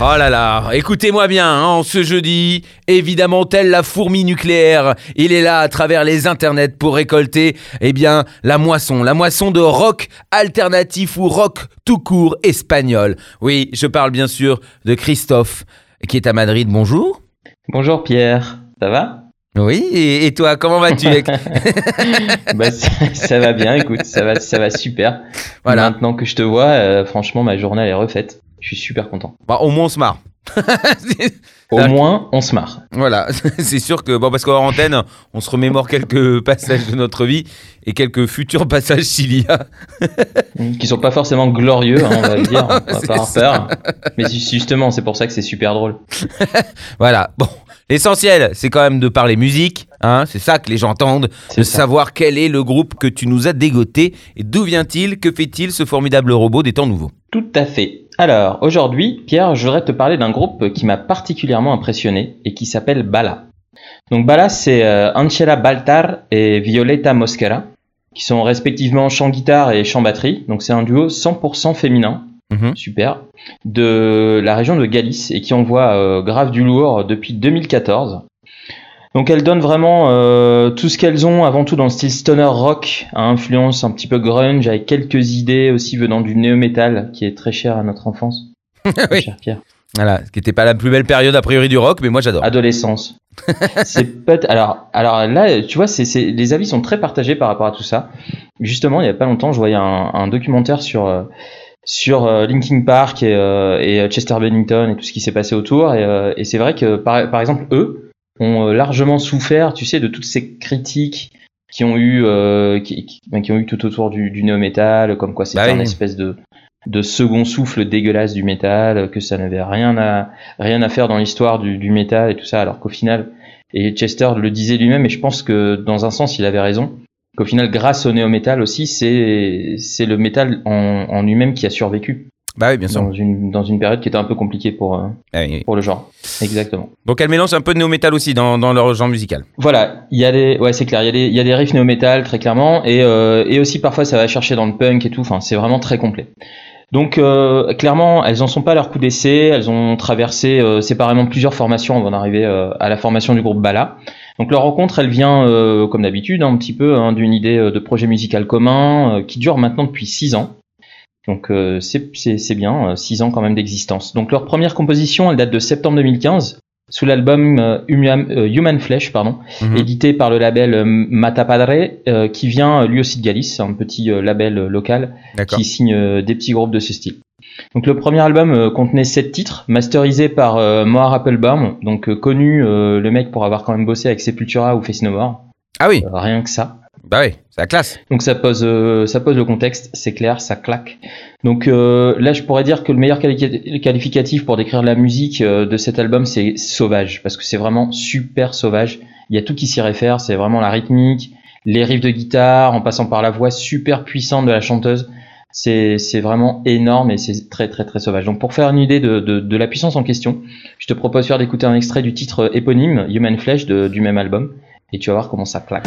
Oh là là, écoutez-moi bien, hein, en ce jeudi, évidemment, tel la fourmi nucléaire, il est là à travers les internets pour récolter, eh bien, la moisson, la moisson de rock alternatif ou rock tout court espagnol. Oui, je parle bien sûr de Christophe, qui est à Madrid. Bonjour. Bonjour Pierre, ça va? Oui, et, et toi, comment vas-tu bah, ça, ça va bien, écoute, ça va, ça va super. Voilà. Maintenant que je te vois, euh, franchement, ma journée elle est refaite. Je suis super content. Bah, au moins on se marre. Au moins, on se marre. Voilà, c'est sûr que, bon, parce qu'en antenne, on se remémore quelques passages de notre vie et quelques futurs passages s'il y a. Qui sont pas forcément glorieux, hein, on va le dire, on va pas avoir peur. Mais ju- justement, c'est pour ça que c'est super drôle. Voilà, bon. L'essentiel, c'est quand même de parler musique, hein, c'est ça que les gens entendent, de ça. savoir quel est le groupe que tu nous as dégoté et d'où vient-il, que fait-il ce formidable robot des temps nouveaux. Tout à fait. Alors, aujourd'hui, Pierre, je voudrais te parler d'un groupe qui m'a particulièrement impressionné et qui s'appelle Bala. Donc Bala, c'est euh, Angela Baltar et Violeta Mosquera, qui sont respectivement chant-guitare et chant-batterie. Donc c'est un duo 100% féminin, Mhm. super, de la région de Galice et qui envoie euh, grave du lourd depuis 2014. Donc elles donnent vraiment euh, tout ce qu'elles ont, avant tout dans le style stoner rock, à influence un petit peu grunge, avec quelques idées aussi venant du néo-metal, qui est très cher à notre enfance. Oui. Cher Pierre. Voilà, ce qui n'était pas la plus belle période a priori du rock, mais moi j'adore. Adolescence. c'est peut alors, alors là, tu vois, c'est, c'est, les avis sont très partagés par rapport à tout ça. Justement, il y a pas longtemps, je voyais un, un documentaire sur euh, sur euh, Linkin Park et, euh, et Chester Bennington et tout ce qui s'est passé autour. Et, euh, et c'est vrai que par, par exemple, eux ont euh, largement souffert, tu sais, de toutes ces critiques qui ont eu euh, qui, qui, ben, qui ont eu tout autour du, du néo metal, comme quoi c'était Bah oui. un espèce de de second souffle dégueulasse du métal, que ça n'avait rien à rien à faire dans l'histoire du, du métal et tout ça, alors qu'au final, et Chester le disait lui-même, et je pense que dans un sens il avait raison, qu'au final, grâce au néo-métal aussi, c'est c'est le métal en, en lui-même qui a survécu Bah oui, bien sûr. dans une, dans une période qui était un peu compliquée pour, euh, Ah oui, oui. pour le genre. Exactement. Donc elle mélange un peu de néo-metal aussi dans, dans leur genre musical. Voilà, il y a des, ouais, c'est clair, il y a des, il y a des riffs néo-metal très clairement, et, euh, et aussi parfois ça va chercher dans le punk et tout. Enfin, c'est vraiment très complet. Donc euh, clairement, elles en sont pas à leur coup d'essai. Elles ont traversé euh, séparément plusieurs formations avant d'arriver euh, à la formation du groupe Bala. Donc leur rencontre, elle vient euh, comme d'habitude un petit peu hein, d'une idée de projet musical commun euh, qui dure maintenant depuis six ans. Donc euh, c'est bien, euh, six ans quand même d'existence. Donc leur première composition, elle date de septembre 2015 sous l'album euh, Human, euh, Flesh, pardon, Mhm. édité par le label euh, Mata Padre, euh, qui vient euh, lui aussi de Galice, un petit euh, label euh, local qui signe euh, des petits groupes de ce style. Donc le premier album euh, contenait sept titres, masterisés par euh, Moa Applebaum, donc euh, connu euh, le mec pour avoir quand même bossé avec Sepultura ou Face No More, Ah oui, Euh, rien que ça. Bah oui, c'est la classe. Donc ça pose, euh, ça pose le contexte, c'est clair, ça claque. Donc euh, là, je pourrais dire que le meilleur quali- qualificatif pour décrire la musique euh, de cet album, c'est sauvage, parce que c'est vraiment super sauvage. Il y a tout qui s'y réfère, c'est vraiment la rythmique, les riffs de guitare, en passant par la voix super puissante de la chanteuse. C'est vraiment énorme et c'est très très très sauvage. Donc pour faire une idée de, de, de la puissance en question, je te propose faire d'écouter un extrait du titre éponyme, Human Flesh, de- du même album, et tu vas voir comment ça claque.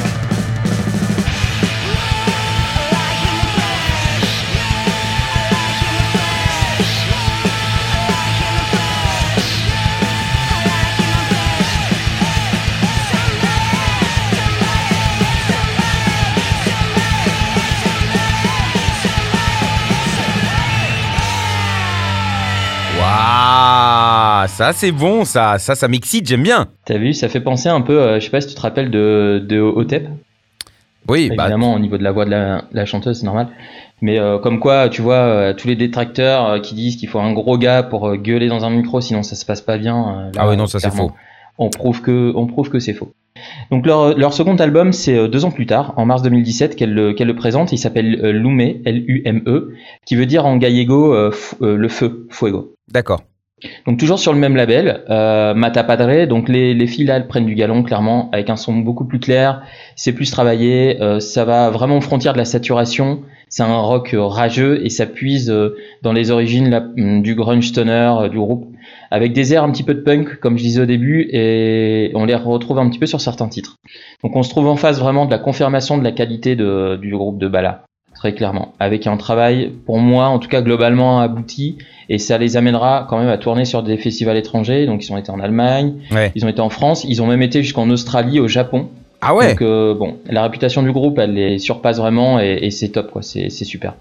Ça c'est bon, ça, ça, ça m'excite, j'aime bien. T'as vu, ça fait penser un peu, euh, je sais pas si tu te rappelles de, de Otep, Oui, bah, évidemment au niveau de la voix de la, la chanteuse, c'est normal. Mais euh, comme quoi, tu vois, euh, tous les détracteurs euh, qui disent qu'il faut un gros gars pour gueuler dans un micro, sinon ça se passe pas bien. là, ah oui, non, ça c'est faux. On prouve que, on prouve que c'est faux. Donc leur, leur second album, c'est deux ans plus tard, en mars 2017, qu'elle le, qu'elle le présente. Il s'appelle Lume, L-U-M-E, qui veut dire en gallego le feu, fuego. D'accord. Donc toujours sur le même label, euh, Mata Padre, donc les, les filles là elles prennent du galon clairement, avec un son beaucoup plus clair, c'est plus travaillé, euh, ça va vraiment aux frontières de la saturation, C'est un rock rageux et ça puise dans les origines là, du grunge stoner du groupe, avec des airs un petit peu de punk, comme je disais au début, et on les retrouve un petit peu sur certains titres. Donc on se trouve en face vraiment de la confirmation de la qualité de, du groupe de Bala, très clairement, avec un travail, pour moi, en tout cas globalement abouti, et ça les amènera quand même à tourner sur des festivals étrangers. Donc ils ont été en Allemagne, ils ont été en France, ils ont même été jusqu'en Australie, au Japon. Ah ouais. Donc euh, bon, la réputation du groupe, elle les surpasse vraiment et, et c'est top quoi, c'est super.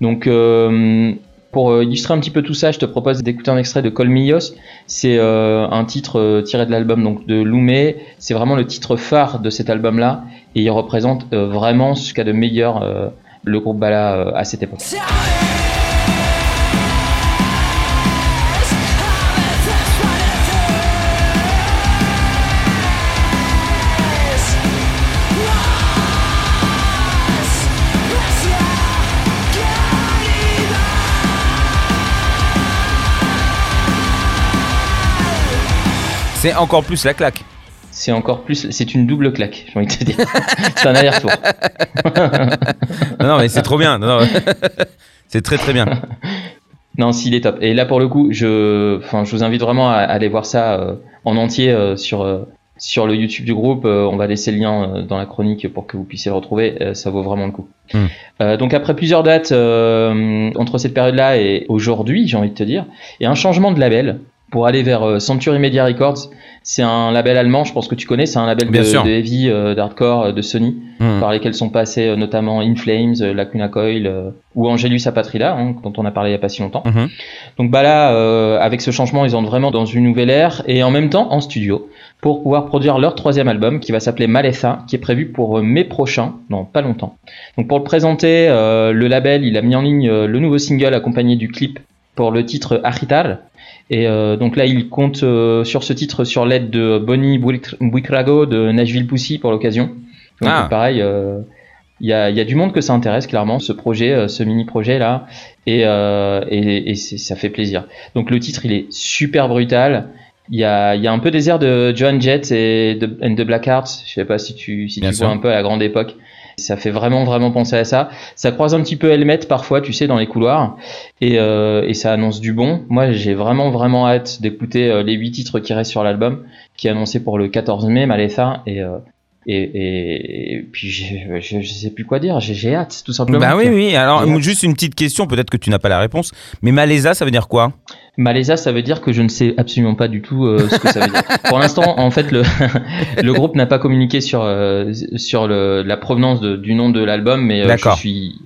Donc euh, pour euh, illustrer un petit peu tout ça, je te propose d'écouter un extrait de Colmillos. C'est euh, un titre tiré de l'album donc de Loumé. C'est vraiment le titre phare de cet album-là et il représente vraiment ce qu'a de meilleur le groupe Bala à cette époque. C'est encore plus la claque. C'est encore plus, c'est une double claque, j'ai envie de te dire. c'est un aller-retour. non, mais c'est trop bien. c'est très très bien. Non, s'il est top. Et là, pour le coup, je, enfin, je vous invite vraiment à, aller voir ça euh, en entier euh, sur, euh, sur le YouTube du groupe. on va laisser le lien dans la chronique pour que vous puissiez le retrouver. ça vaut vraiment le coup. Hmm. donc, après plusieurs dates entre cette période-là et aujourd'hui, j'ai envie de te dire, il y a un changement de label pour aller vers euh, Century Media Records. C'est un label allemand, je pense que tu connais, c'est un label de, de, heavy, euh, d'hardcore euh, de Sony, hmm. par lesquels sont passés notamment In Flames, Lacuna Coil ou Angelus Apatrida, hein, dont on a parlé il n'y a pas si longtemps. Hmm. Donc bah là, avec ce changement, ils entrent vraiment dans une nouvelle ère et en même temps en studio pour pouvoir produire leur troisième album qui va s'appeler Maletha, qui est prévu pour mai prochain, non pas longtemps. Donc pour le présenter, le label, il a mis en ligne le nouveau single accompagné du clip pour le titre Agitar, et euh, donc là, il compte euh, sur ce titre sur l'aide de Bonnie Buikrago de Nashville Pussy pour l'occasion. Donc ah. pareil, euh, il y, a, y, a, du monde que ça intéresse clairement, ce projet, ce mini-projet là, et, et, et ça fait plaisir. Donc le titre, il est super brutal. Il y a, y a, un peu des airs de John Jett et de, and the. Je sais pas si tu, si tu vois un peu à la grande époque. Ça fait vraiment vraiment penser à ça. Ça croise un petit peu Helmet parfois, tu sais, dans les couloirs, et, euh, et ça annonce du bon. Moi, j'ai vraiment vraiment hâte d'écouter euh, les huit titres qui restent sur l'album, qui est annoncé pour le 14 mai, et euh, et, et, puis je, je, sais plus quoi dire, j'ai hâte tout simplement. Bah oui, oui. Alors juste une petite question, peut-être que tu n'as pas la réponse, mais Malésa, ça veut dire quoi? Malésa, ça veut dire que je ne sais absolument pas du tout euh, ce que ça veut dire. Pour l'instant, en fait, le, le groupe n'a pas communiqué sur euh, sur le, la provenance de, du nom de l'album, mais euh, je suis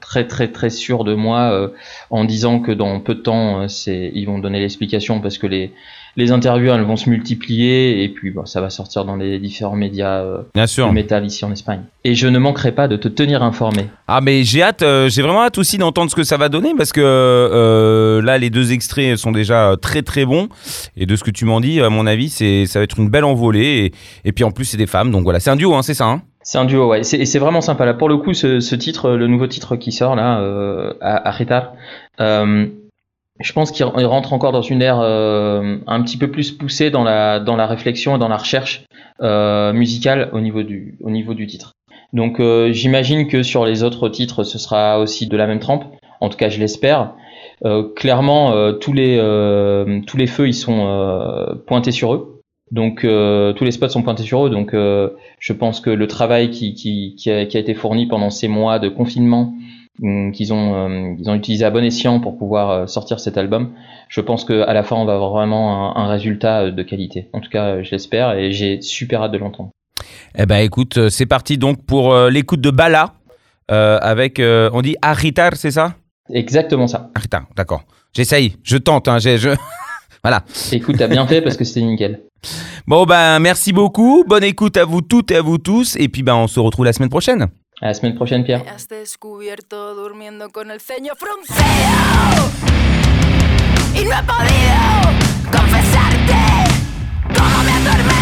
très très très sûr de moi en disant que dans peu de temps, c'est ils vont donner l'explication parce que les les interviews elles vont se multiplier et puis bon, ça va sortir dans les différents médias euh, Bien sûr. de métal ici en Espagne. Et je ne manquerai pas de te tenir informé. Ah mais j'ai hâte, euh, j'ai vraiment hâte aussi d'entendre ce que ça va donner parce que euh, là les deux extraits sont déjà très très bons et de ce que tu m'en dis, à mon avis, c'est ça va être une belle envolée et, puis en plus c'est des femmes donc voilà, c'est un duo, hein, c'est ça. Hein? C'est un duo, ouais. Et c'est vraiment sympa. Là, pour le coup, ce, titre, le nouveau titre qui sort là, euh, à, à je pense qu'il rentre encore dans une ère euh, un petit peu plus poussée dans la, dans la réflexion et dans la recherche euh, musicale au niveau du, au niveau du titre. Donc euh, j'imagine que sur les autres titres, ce sera aussi de la même trempe. En tout cas, je l'espère. clairement, tous les tous les feux ils sont pointés sur eux. Donc tous les spots sont pointés sur eux. Donc je pense que le travail qui, qui, qui, a, été fourni pendant ces mois de confinement qu'ils ont, euh, ils ont utilisé à bon escient pour pouvoir euh, sortir cet album. Je pense qu'à la fin, on va avoir vraiment un, résultat euh, de qualité. En tout cas, je l'espère et j'ai super hâte de l'entendre. Eh ben, écoute, c'est parti donc pour l'écoute de Bala avec, on dit Aritar, c'est ça? Exactement ça. Aritar, d'accord. J'essaye, je tente, hein, je... voilà. Écoute, t'as bien fait parce que c'était nickel. Bon ben, merci beaucoup. Bonne écoute à vous toutes et à vous tous. Et puis ben, on se retrouve la semaine prochaine. A la semaine prochaine, Pierre. has descubierto durmiendo con el ceño fruncido. Y no he podido confesarte cómo me atormentan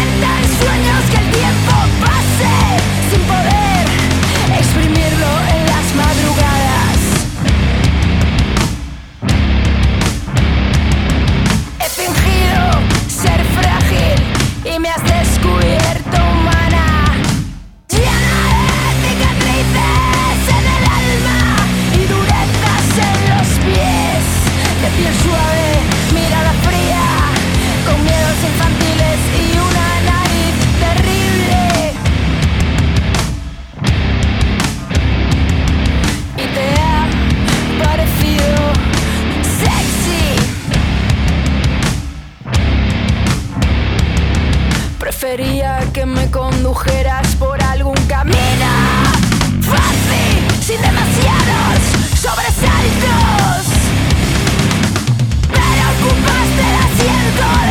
Prefería que me condujeras por algún camino fácil, sin demasiados sobresaltos. Pero ocupaste el asiento.